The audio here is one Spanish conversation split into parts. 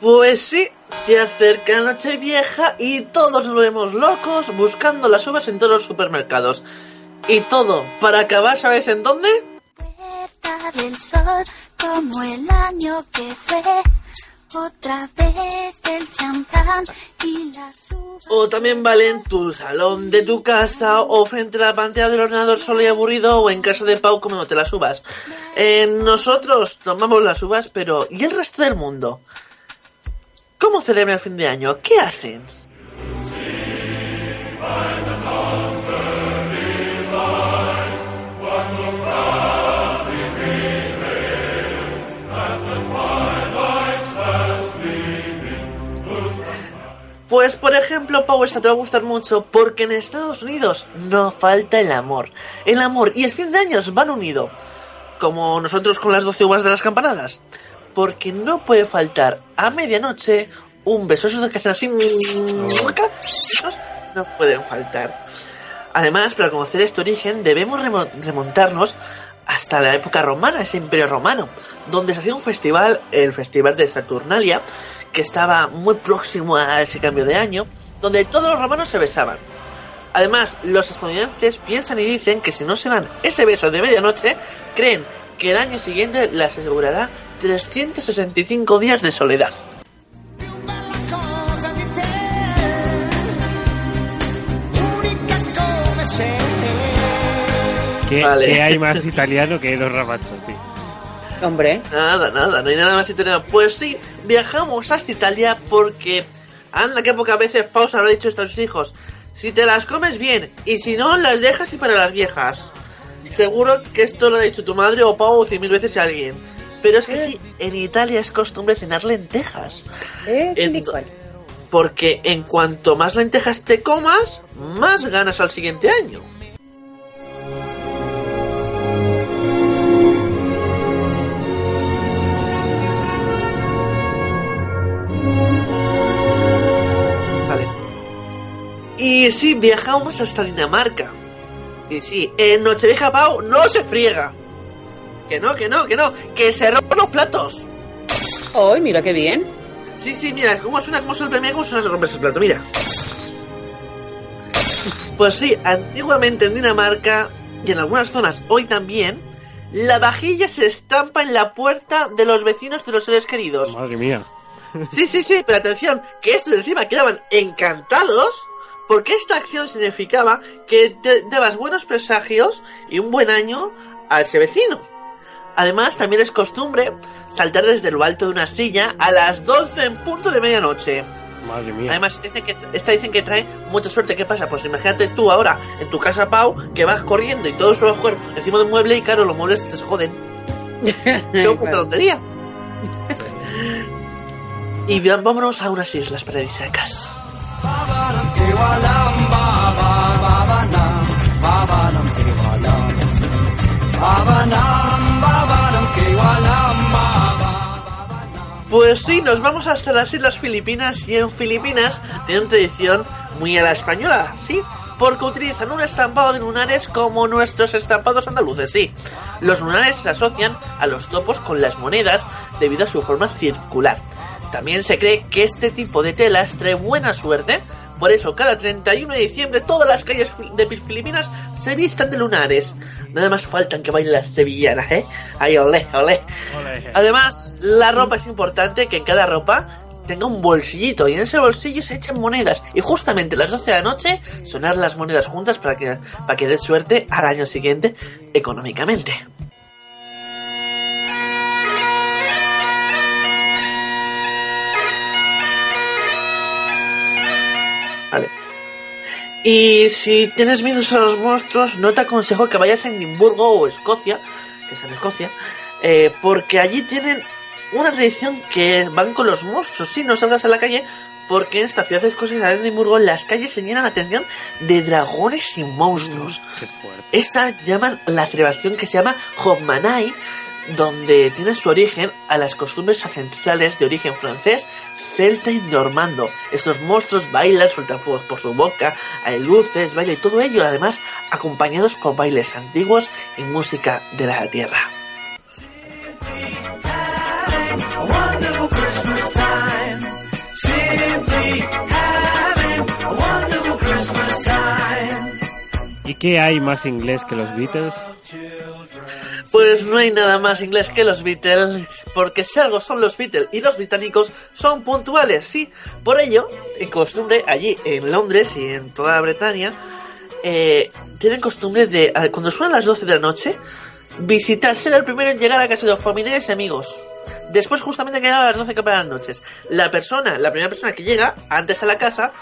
Pues sí, se acerca Nochevieja y todos nos vemos locos buscando las uvas en todos los supermercados. Y todo para acabar, ¿sabes en dónde? Puerta del sol, como el año que fue. Otra vez el champán y las uvas. O también vale en tu salón de tu casa, o frente a la pantalla del ordenador solo y aburrido, o en casa de Pau comiéndote las uvas. Eh, nosotros tomamos las uvas, pero ¿y el resto del mundo? ¿Cómo celebran el fin de año? ¿Qué hacen? Pues por ejemplo, Pau, esta te va a gustar mucho porque en Estados Unidos no falta el amor. El amor y el fin de años van unidos. Como nosotros con las 12 uvas de las campanadas. Porque no puede faltar a medianoche un beso. Esos que hacen así... No pueden faltar. Además, para conocer este origen debemos remo- remontarnos hasta la época romana, ese imperio romano, donde se hacía un festival, el festival de Saturnalia, que estaba muy próximo a ese cambio de año, donde todos los romanos se besaban. Además, los estadounidenses piensan y dicen que si no se dan ese beso de medianoche, creen que el año siguiente les asegurará 365 días de soledad. ¿Qué, Vale. qué hay más italiano que los Ramazzotti? Hombre, Nada, nada, no hay nada más italiano. Pues sí, viajamos hasta Italia porque... Anda, que pocas veces Pausa habrá dicho esto a sus hijos. Si te las comes bien, y si no, las dejas y para las viejas. Seguro que esto lo ha dicho tu madre o Pau cien mil veces a alguien. Pero es que sí, en Italia es costumbre cenar lentejas. ¿eh? Igual. Porque en cuanto más lentejas te comas, más ganas al siguiente año. Vale. Y sí, viajamos hasta Dinamarca. Y sí, en Nochevieja Pau no se friega. Que no, que no, que no, que se rompen los platos. ¡Ay, mira qué bien! Sí, sí, mira, cómo suena, cómo suena el premio, cómo suena se rompe ese plato, mira. Pues sí, antiguamente en Dinamarca y en algunas zonas hoy también, la vajilla se estampa en la puerta de los vecinos de los seres queridos. Madre mía. Sí, sí, sí, pero atención, que estos encima quedaban encantados porque esta acción significaba que te dabas buenos presagios y un buen año a ese vecino. Además, también es costumbre saltar desde lo alto de una silla a las 12 en punto de medianoche. Madre mía. Además, dicen que, esta dicen que trae mucha suerte. ¿Qué pasa? Pues imagínate tú ahora en tu casa, Pau, que vas corriendo y todo se va a jugar encima de un mueble y claro, los muebles te joden. ¡Qué puta tontería! y bien, vámonos a unas islas paradisíacas. Pues sí, nos vamos hasta las Islas Filipinas y en Filipinas tienen tradición muy a la española, ¿sí? Porque utilizan un estampado de lunares como nuestros estampados andaluces, sí. Los lunares se asocian a los topos con las monedas debido a su forma circular. También se cree que este tipo de telas trae buena suerte, por eso cada 31 de diciembre todas las calles de Filipinas se vistan de lunares. Nada más faltan que bailen las sevillanas, ¿eh? Ay, olé, olé. Además, la ropa es importante que en cada ropa tenga un bolsillito y en ese bolsillo se echen monedas y justamente a las 12 de la noche sonar las monedas juntas para que, para que dé suerte al año siguiente económicamente. Vale. Y si tienes miedo a los monstruos, no te aconsejo que vayas a Edimburgo o Escocia, que está en Escocia, eh, porque allí tienen una tradición que van con los monstruos. Si no salgas a la calle, porque en esta ciudad escocesa de Edimburgo las calles se llenan, atención, de dragones y monstruos. Fuerte. Esta llaman la celebración que se llama Hogmanay, donde tiene su origen a las costumbres ancestrales de origen francés, celta y normando. Estos monstruos bailan, sueltan fuegos por su boca, hay luces, baile y todo ello, además acompañados por bailes antiguos y música de la tierra. ¿Y qué hay más inglés que los Beatles? Pues no hay nada más inglés que los Beatles, porque si algo son los Beatles y los británicos son puntuales, sí. Por ello, en costumbre, allí en Londres y en toda Bretaña, eh, tienen costumbre de, a- cuando suenan las 12 de la noche, visitar, ser el primero en llegar a casa de los familiares y amigos. Después justamente quedan las 12 de las noches. La persona, la primera persona que llega antes a la casa,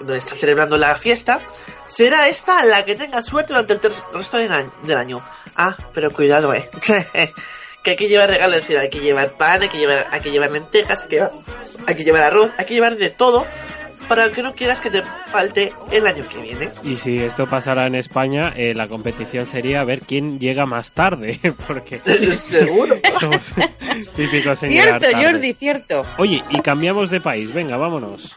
donde está celebrando la fiesta, será esta la que tenga suerte durante el resto del año. Ah, pero cuidado, eh. que hay que llevar regalos, hay que llevar pan, hay que llevar, hay que llevar lentejas, hay que llevar, hay que llevar arroz, hay que llevar de todo para que no quieras que te falte el año que viene. Y si esto pasara en España, eh, la competición sería ver quién llega más tarde, porque Seguro. somos típicos en llegar Cierto, tarde. Jordi, cierto. Oye, y cambiamos de país, venga, vámonos.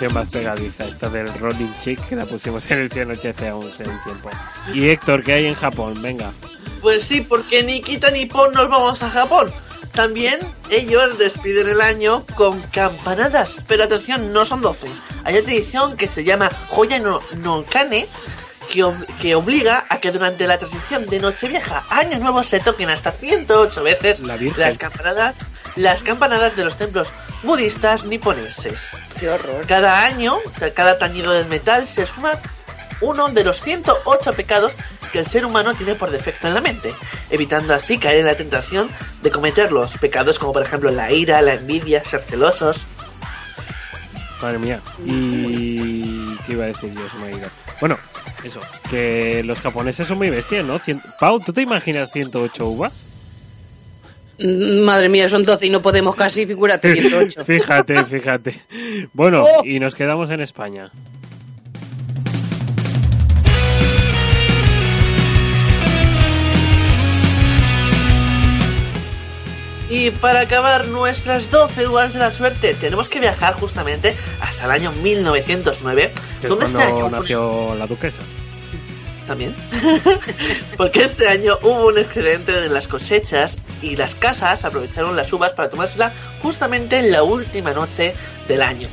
Canción más pegadiza, esta del Rolling Chick que la pusimos en el 100 hace aún hace un tiempo. Y Héctor, ¿qué hay en Japón? Venga. Pues sí, porque ni quita ni pon nos vamos a Japón. También ellos despiden el año con campanadas, pero atención, no son 12. Hay otra edición que se llama Joya no, no Kane, que, ob- que obliga a que durante la transición de Nochevieja a Año Nuevo se toquen hasta 108 veces La las campanadas, las campanadas de los templos budistas niponeses. Qué horror. Cada año, cada tañido del metal se suma uno de los 108 pecados que el ser humano tiene por defecto en la mente, evitando así caer en la tentación de cometer los pecados como por ejemplo la ira, la envidia, ser celosos. Madre mía. Y... ¿Qué iba a decir yo? Bueno, eso. Que los japoneses son muy bestias, ¿no? Cien- Pau, ¿tú te imaginas 108 uvas? Madre mía, son 12 y no podemos casi, figúrate, 108. fíjate, fíjate. Bueno, Oh. y nos quedamos en España. Y para acabar nuestras 12 uvas de la suerte, tenemos que viajar justamente hasta el año 1909, Que es donde este año nació la duquesa. también. Porque este año hubo un excedente de las cosechas y las casas aprovecharon las uvas para tomársela justamente en la última noche del año.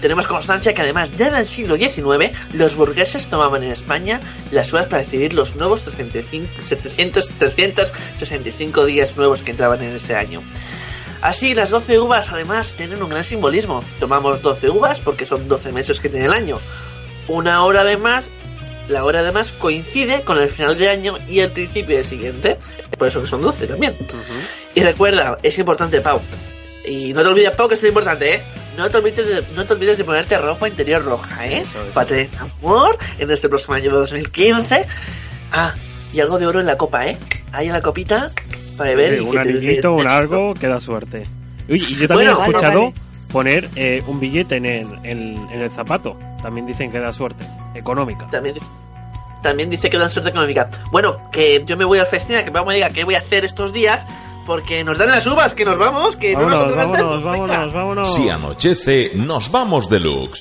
Tenemos constancia que además ya en el siglo XIX los burgueses tomaban en España las uvas para decidir los nuevos 305 700, 365 días nuevos que entraban en ese año. Así, las 12 uvas además tienen un gran simbolismo. Tomamos 12 uvas porque son 12 meses que tiene el año. Una hora de más la hora además coincide con el final de año y el principio del siguiente. Por eso que son 12 también. Y recuerda, es importante, Pau. Y no te olvides, Pau, que es lo importante, ¿eh? No te olvides de, no te olvides de ponerte ropa interior roja, ¿eh? Eso, eso. Para tener amor en este próximo año de 2015. Ah, y algo de oro en la copa, ¿eh? Ahí en la copita para beber. Sí, y un anillito, un algo, queda suerte. Uy, y yo también Bueno, he vale, escuchado vale. poner eh, un billete en el, en, en el zapato. También dicen que da suerte. Económica. También, también dice que dan suerte económica. Bueno, que yo me voy al festín, a que Pau me diga qué voy a hacer estos días, porque nos dan las uvas, que nos vamos, que no nos vámonos, vámonos, vámonos. Si anochece, nos vamos deluxe.